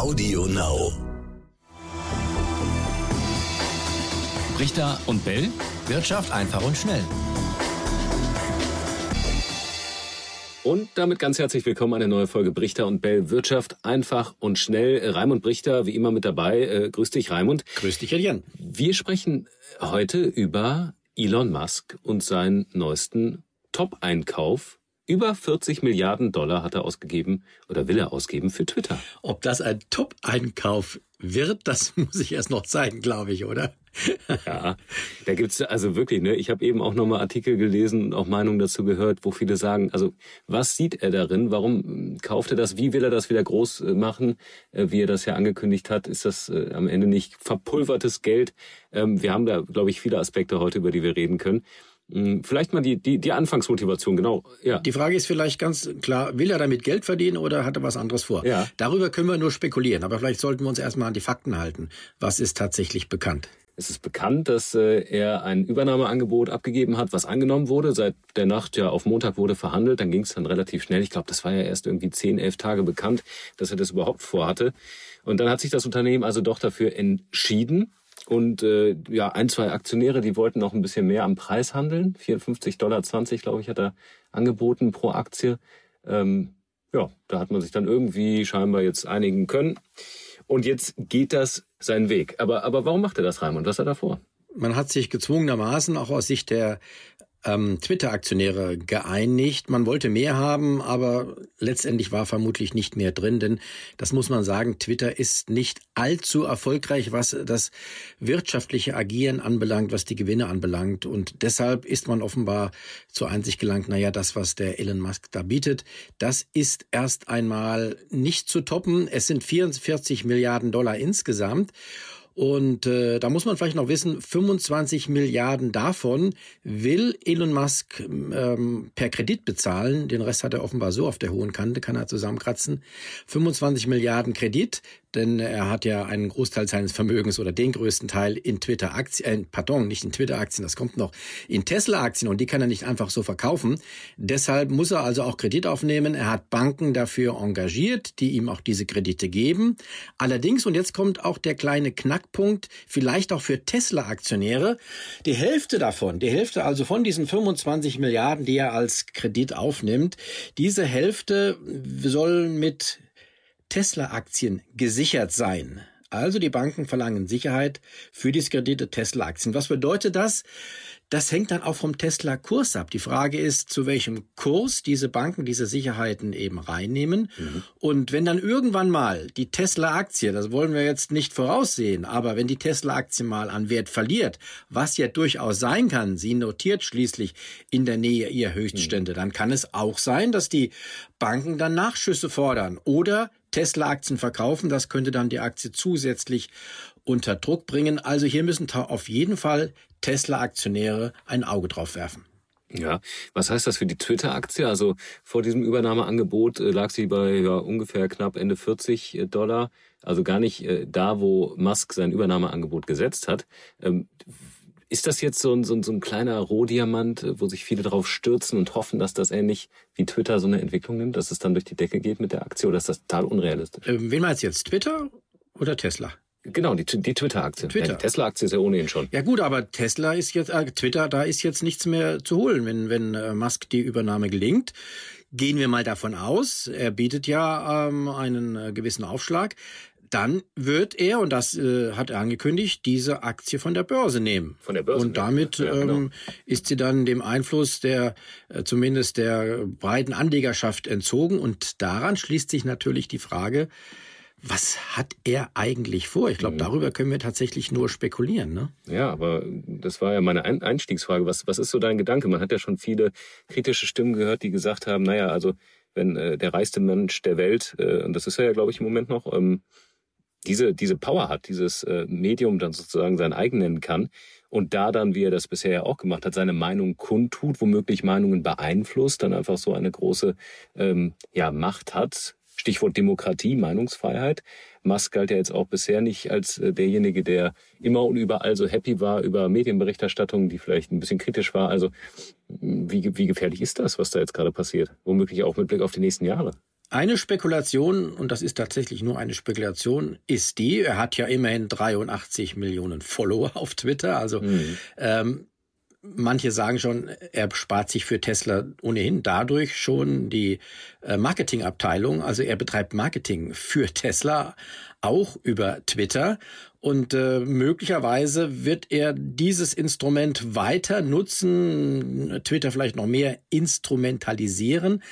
Audio Now. Richter und Bell. Wirtschaft einfach und schnell. Und damit ganz herzlich willkommen eine neue Folge Brichter und Bell Wirtschaft einfach und schnell. Raimund Brichter, wie immer mit dabei. Äh, grüß dich, Raimund. Grüß dich, Jan. Wir sprechen heute über Elon Musk und seinen neuesten Top-Einkauf. Über 40 Milliarden Dollar hat er ausgegeben oder will er ausgeben für Twitter. Ob das ein Top-Einkauf wird, das muss ich erst noch zeigen, glaube ich, oder? Ja, da gibt's also wirklich, ne, ich habe eben auch nochmal Artikel gelesen und auch Meinungen dazu gehört, wo viele sagen, also was sieht er darin? Warum hm, kauft er das? Wie will er das wieder groß äh, machen? Äh, wie er das ja angekündigt hat, ist das äh, am Ende nicht verpulvertes Geld? Ähm, wir haben da, glaube ich, viele Aspekte heute, über die wir reden können. Hm, vielleicht mal die, die, die Anfangsmotivation, genau. Ja. Die Frage ist vielleicht ganz klar, will er damit Geld verdienen oder hat er was anderes vor? Ja. Darüber können wir nur spekulieren, aber vielleicht sollten wir uns erstmal an die Fakten halten. Was ist tatsächlich bekannt? Es ist bekannt, dass äh, er ein Übernahmeangebot abgegeben hat, was angenommen wurde. Seit der Nacht ja auf Montag wurde verhandelt. Dann ging es dann relativ schnell. Ich glaube, das war ja erst irgendwie zehn, elf Tage bekannt, dass er das überhaupt vorhatte. Und dann hat sich das Unternehmen also doch dafür entschieden. Und äh, ja, ein, zwei Aktionäre, die wollten noch ein bisschen mehr am Preis handeln. 54,20 Dollar, glaube ich, hat er angeboten pro Aktie. Ähm, ja, da hat man sich dann irgendwie scheinbar jetzt einigen können. Und jetzt geht das seinen Weg. Aber, aber warum macht er das, Raimund? Was hat er vor? Man hat sich gezwungenermaßen auch aus Sicht der ähm, Twitter-Aktionäre geeinigt. Man wollte mehr haben, aber letztendlich war vermutlich nicht mehr drin, denn das muss man sagen, Twitter ist nicht allzu erfolgreich, was das wirtschaftliche Agieren anbelangt, was die Gewinne anbelangt. Und deshalb ist man offenbar zur Einsicht gelangt, naja, das, was der Elon Musk da bietet, das ist erst einmal nicht zu toppen. Es sind 44 Milliarden Dollar insgesamt. Und äh, da muss man vielleicht noch wissen, 25 Milliarden davon will Elon Musk ähm, per Kredit bezahlen. Den Rest hat er offenbar so auf der hohen Kante, kann er zusammenkratzen. 25 Milliarden Kredit, denn er hat ja einen Großteil seines Vermögens oder den größten Teil in Twitter-Aktien, äh, pardon, nicht in Twitter-Aktien, das kommt noch, in Tesla-Aktien und die kann er nicht einfach so verkaufen. Deshalb muss er also auch Kredit aufnehmen. Er hat Banken dafür engagiert, die ihm auch diese Kredite geben. Allerdings, und jetzt kommt auch der kleine Knackpunkt, vielleicht auch für Tesla-Aktionäre, die Hälfte davon, die Hälfte also von diesen 25 Milliarden, die er als Kredit aufnimmt, diese Hälfte soll mit Tesla-Aktien gesichert sein. Also die Banken verlangen Sicherheit für die Kredite Tesla-Aktien. Was bedeutet das? Das hängt dann auch vom Tesla-Kurs ab. Die Frage ist, zu welchem Kurs diese Banken diese Sicherheiten eben reinnehmen. Mhm. Und wenn dann irgendwann mal die Tesla-Aktie, das wollen wir jetzt nicht voraussehen, aber wenn die Tesla-Aktie mal an Wert verliert, was ja durchaus sein kann, sie notiert schließlich in der Nähe ihrer Höchststände, mhm. dann kann es auch sein, dass die Banken dann Nachschüsse fordern oder Tesla-Aktien verkaufen. Das könnte dann die Aktie zusätzlich unter Druck bringen. Also hier müssen auf jeden Fall Tesla-Aktionäre ein Auge drauf werfen. Ja, was heißt das für die Twitter-Aktie? Also vor diesem Übernahmeangebot äh, lag sie bei ja, ungefähr knapp Ende 40 äh, Dollar, also gar nicht äh, da, wo Musk sein Übernahmeangebot gesetzt hat. Ist das jetzt so ein, so ein, so ein kleiner Rohdiamant, wo sich viele darauf stürzen und hoffen, dass das ähnlich wie Twitter so eine Entwicklung nimmt, dass es dann durch die Decke geht mit der Aktie oder ist das total unrealistisch? Ähm, wen meinst du jetzt, Twitter oder Tesla? Genau, die, die Twitter-Aktie. Twitter. Ja, die Tesla-Aktie ist ja ohnehin schon. Ja gut, aber Tesla ist jetzt, äh, Twitter, da ist jetzt nichts mehr zu holen, wenn, wenn äh, Musk die Übernahme gelingt. Gehen wir mal davon aus, er bietet ja ähm, einen äh, gewissen Aufschlag. Dann wird er, und das äh, hat er angekündigt, diese Aktie von der Börse nehmen. Von der Börse. Und damit ja, genau. ähm, ist sie dann dem Einfluss der, äh, zumindest der breiten Anlegerschaft entzogen. Und daran schließt sich natürlich die Frage, was hat er eigentlich vor? Ich glaube, mhm. darüber können wir tatsächlich nur spekulieren. Ne? Ja, aber das war ja meine Einstiegsfrage. Was, was ist so dein Gedanke? Man hat ja schon viele kritische Stimmen gehört, die gesagt haben, naja, also wenn äh, der reichste Mensch der Welt, äh, und das ist er ja, glaube ich, im Moment noch, ähm, diese, diese Power hat, dieses äh, Medium dann sozusagen sein eigen nennen kann und da dann, wie er das bisher ja auch gemacht hat, seine Meinung kundtut, womöglich Meinungen beeinflusst, dann einfach so eine große ähm, ja, Macht hat, Stichwort Demokratie, Meinungsfreiheit. Musk galt ja jetzt auch bisher nicht als äh, derjenige, der immer und überall so happy war über Medienberichterstattung, die vielleicht ein bisschen kritisch war. Also wie, wie gefährlich ist das, was da jetzt gerade passiert? Womöglich auch mit Blick auf die nächsten Jahre. Eine Spekulation, und das ist tatsächlich nur eine Spekulation, ist die, er hat ja immerhin 83 Millionen Follower auf Twitter, also mhm. ähm, manche sagen schon, er spart sich für Tesla ohnehin dadurch schon die äh, Marketingabteilung. Also er betreibt Marketing für Tesla auch über Twitter. Und äh, möglicherweise wird er dieses Instrument weiter nutzen, Twitter vielleicht noch mehr instrumentalisieren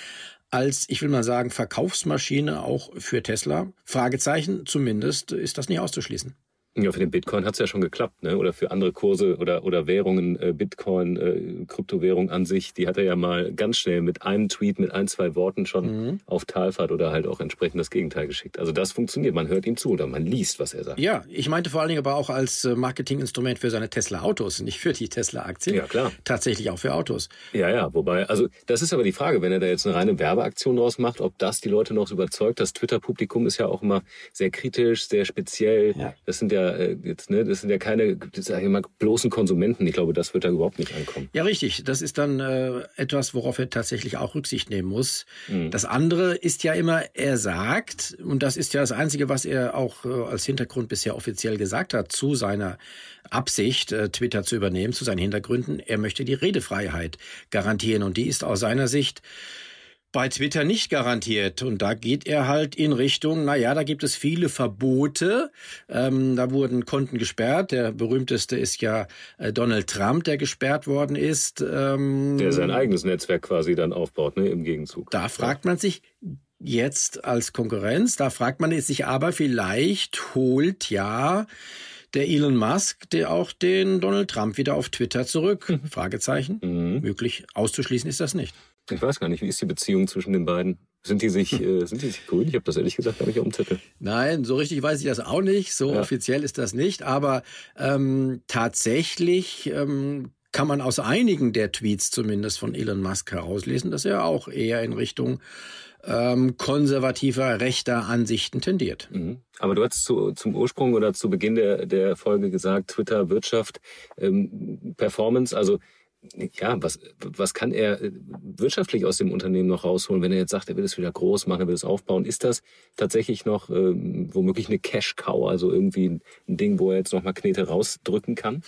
als, ich will mal sagen, Verkaufsmaschine auch für Tesla? Fragezeichen, zumindest ist das nicht auszuschließen. Ja, für den Bitcoin hat es ja schon geklappt, ne? Oder für andere Kurse oder, oder Währungen, äh, Bitcoin, äh, Kryptowährung an sich, die hat er ja mal ganz schnell mit einem Tweet, mit ein, zwei Worten schon mhm. auf Talfahrt oder halt auch entsprechend das Gegenteil geschickt. Also das funktioniert, man hört ihm zu oder man liest, was er sagt. Ja, ich meinte vor allen Dingen aber auch als äh, Marketinginstrument für seine Tesla-Autos, nicht für die Tesla-Aktien. Ja, klar. Tatsächlich auch für Autos. Ja, ja, wobei, also das ist aber die Frage, wenn er da jetzt eine reine Werbeaktion draus macht, ob das die Leute noch überzeugt. Das Twitter-Publikum ist ja auch immer sehr kritisch, sehr speziell. Ja. Das sind ja äh, jetzt, ne, das sind ja keine, sag ich mal, bloßen Konsumenten. Ich glaube, das wird da überhaupt nicht ankommen. Ja, richtig. Das ist dann äh, etwas, worauf er tatsächlich auch Rücksicht nehmen muss. Mhm. Das andere ist ja immer, er sagt, und das ist ja das Einzige, was er auch äh, als Hintergrund bisher offiziell gesagt hat, zu seiner Absicht, äh, Twitter zu übernehmen, zu seinen Hintergründen, er möchte die Redefreiheit garantieren. Und die ist aus seiner Sicht bei Twitter nicht garantiert. Und da geht er halt in Richtung, na ja, da gibt es viele Verbote. Ähm, da wurden Konten gesperrt. Der berühmteste ist ja äh, Donald Trump, der gesperrt worden ist. Ähm, der sein eigenes Netzwerk quasi dann aufbaut, ne, im Gegenzug. Da fragt man sich, jetzt als Konkurrenz. Da fragt man sich aber vielleicht holt ja der Elon Musk der auch den Donald Trump wieder auf Twitter zurück? Mhm. Fragezeichen. Mhm. Möglich auszuschließen ist das nicht. Ich weiß gar nicht, wie ist die Beziehung zwischen den beiden? Sind die sich, äh, sind die sich grün? Ich habe das ehrlich gesagt gar nicht auf dem Zettel. Nein, so richtig weiß ich das auch nicht. So ja. offiziell ist das nicht. Aber ähm, tatsächlich ähm, kann man aus einigen der Tweets zumindest von Elon Musk herauslesen, dass er auch eher in Richtung ähm, konservativer, rechter Ansichten tendiert. Mhm. Aber du hast zu, zum Ursprung oder zu Beginn der, der Folge gesagt, Twitter, Wirtschaft, ähm, Performance, also ja, was, was kann er äh, wirtschaftlich aus dem Unternehmen noch rausholen, wenn er jetzt sagt, er will es wieder groß machen, er will es aufbauen? Ist das tatsächlich noch ähm, womöglich eine Cash-Cow, also irgendwie ein, Ding, wo er jetzt noch mal Knete rausdrücken kann?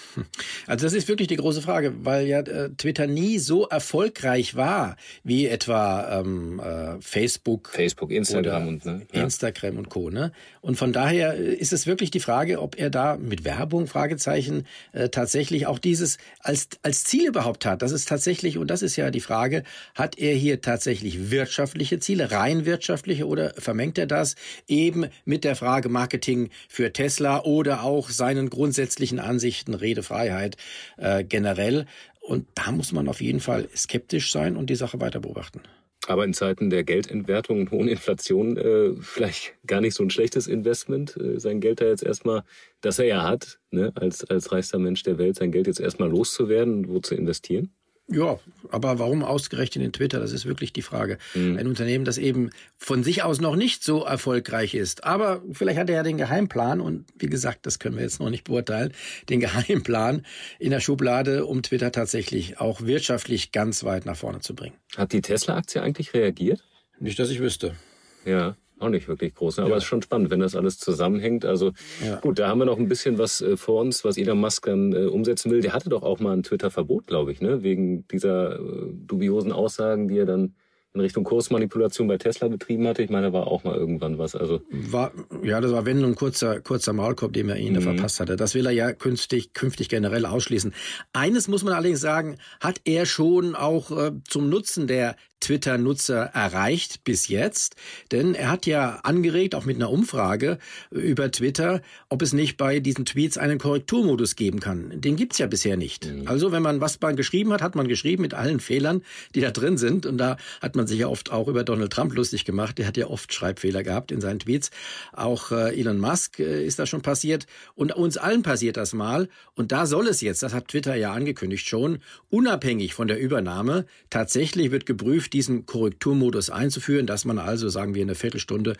Also das ist wirklich die große Frage, weil ja äh, Twitter nie so erfolgreich war wie etwa ähm, äh, Facebook, Facebook, Instagram und ne? ja. Instagram und Co. Ne? Und von daher äh, ist es wirklich die Frage, ob er da mit Werbung Fragezeichen äh, tatsächlich auch dieses als als Ziel überhaupt hat. Das ist tatsächlich, und das ist ja die Frage, hat er hier tatsächlich wirtschaftliche Ziele, rein wirtschaftliche, oder vermengt er das eben mit der Frage Marketing für Tesla oder auch seinen grundsätzlichen Ansichten, Redefreiheit äh, generell? Und da muss man auf jeden Fall skeptisch sein und die Sache weiter beobachten. Aber in Zeiten der Geldentwertung und hohen Inflation äh, vielleicht gar nicht so ein schlechtes Investment, äh, sein Geld da jetzt erstmal, das er ja hat, ne, als, als reichster Mensch der Welt, sein Geld jetzt erstmal loszuwerden und wo zu investieren? Ja, aber warum ausgerechnet in Twitter? Das ist wirklich die Frage. Mhm. Ein Unternehmen, das eben von sich aus noch nicht so erfolgreich ist. Aber vielleicht hat er ja den Geheimplan und wie gesagt, das können wir jetzt noch nicht beurteilen, den Geheimplan in der Schublade, um Twitter tatsächlich auch wirtschaftlich ganz weit nach vorne zu bringen. Hat die Tesla-Aktie eigentlich reagiert? Nicht, dass ich wüsste. Ja auch nicht wirklich groß. Ne? Aber es ja. ist schon spannend, wenn das alles zusammenhängt. Also ja. gut, da haben wir noch ein bisschen was äh, vor uns, was Elon Musk dann äh, umsetzen will. Der hatte doch auch mal ein Twitter-Verbot, glaube ich, ne? wegen dieser äh, dubiosen Aussagen, die er dann in Richtung Kursmanipulation bei Tesla betrieben hatte. Ich meine, da war auch mal irgendwann was. Also war ja, das war wenn ein kurzer kurzer Maulkorb, den er ihnen mhm. verpasst hatte. Das will er ja künftig künftig generell ausschließen. Eines muss man allerdings sagen, hat er schon auch äh, zum Nutzen der Twitter-Nutzer erreicht bis jetzt. Denn er hat ja angeregt, auch mit einer Umfrage über Twitter, ob es nicht bei diesen Tweets einen Korrekturmodus geben kann. Den gibt's ja bisher nicht. Mhm. Also wenn man was man geschrieben hat, hat man geschrieben mit allen Fehlern, die da drin sind. Und da hat man sich ja oft auch über Donald Trump lustig gemacht. Der hat ja oft Schreibfehler gehabt in seinen Tweets. Auch äh, Elon Musk äh, ist das schon passiert. Und uns allen passiert das mal. Und da soll es jetzt, das hat Twitter ja angekündigt schon, unabhängig von der Übernahme, tatsächlich wird geprüft, diesen Korrekturmodus einzuführen, dass man also, sagen wir, eine Viertelstunde,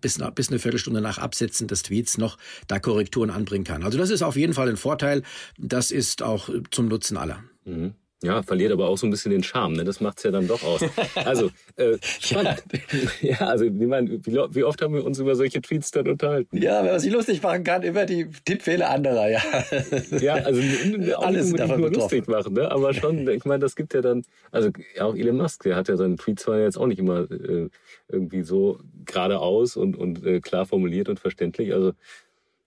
bis, bis eine Viertelstunde nach Absetzen des Tweets noch da Korrekturen anbringen kann. Also das ist auf jeden Fall ein Vorteil. Das ist auch zum Nutzen aller. Mhm. Ja, verliert aber auch so ein bisschen den Charme, ne? Das macht's ja dann doch aus. Also, äh, spannend. ja. ja, also, ich meine, wie, wie, oft haben wir uns über solche Tweets dann unterhalten? Ja, wenn man sich lustig machen kann über die Tippfehler anderer, ja. ja, also auch Alles nicht nur lustig machen, ne? Aber schon, ich meine, das gibt ja dann, also auch Elon Musk, der hat ja seinen Tweets zwar jetzt auch nicht immer äh, irgendwie so geradeaus und, und äh, klar formuliert und verständlich. Also,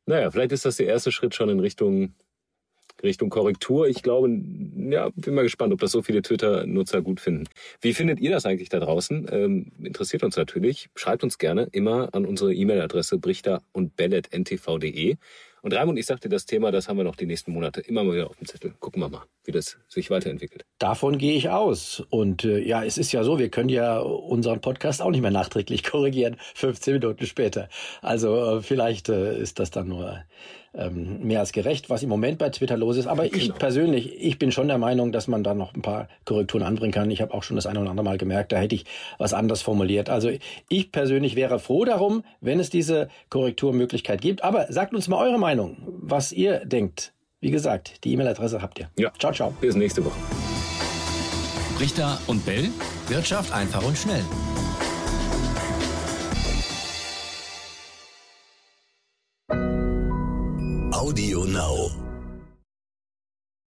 naja, vielleicht ist das der erste Schritt schon in Richtung Richtung Korrektur. Ich glaube, ja, bin mal gespannt, ob das so viele Twitter-Nutzer gut finden. Wie findet ihr das eigentlich da draußen? Ähm, interessiert uns natürlich. Schreibt uns gerne immer an unsere E-Mail-Adresse brichter und bellet.ntv.de. Und Raimund, ich sagte, das Thema, das haben wir noch die nächsten Monate immer mal wieder auf dem Zettel. Gucken wir mal, wie das sich weiterentwickelt. Davon gehe ich aus. Und äh, ja, es ist ja so, wir können ja unseren Podcast auch nicht mehr nachträglich korrigieren, 15 Minuten später. Also äh, vielleicht äh, ist das dann nur ähm, mehr als gerecht, was im Moment bei Twitter los ist. Aber genau. ich persönlich, ich bin schon der Meinung, dass man da noch ein paar Korrekturen anbringen kann. Ich habe auch schon das eine oder andere Mal gemerkt, da hätte ich was anders formuliert. Also ich persönlich wäre froh darum, wenn es diese Korrekturmöglichkeit gibt. Aber sagt uns mal eure Meinung, was ihr denkt. Wie gesagt, die E-Mail-Adresse habt ihr. Ja. Ciao, ciao. Bis nächste Woche. Richter und Bell. Wirtschaft einfach und schnell. Audio Now.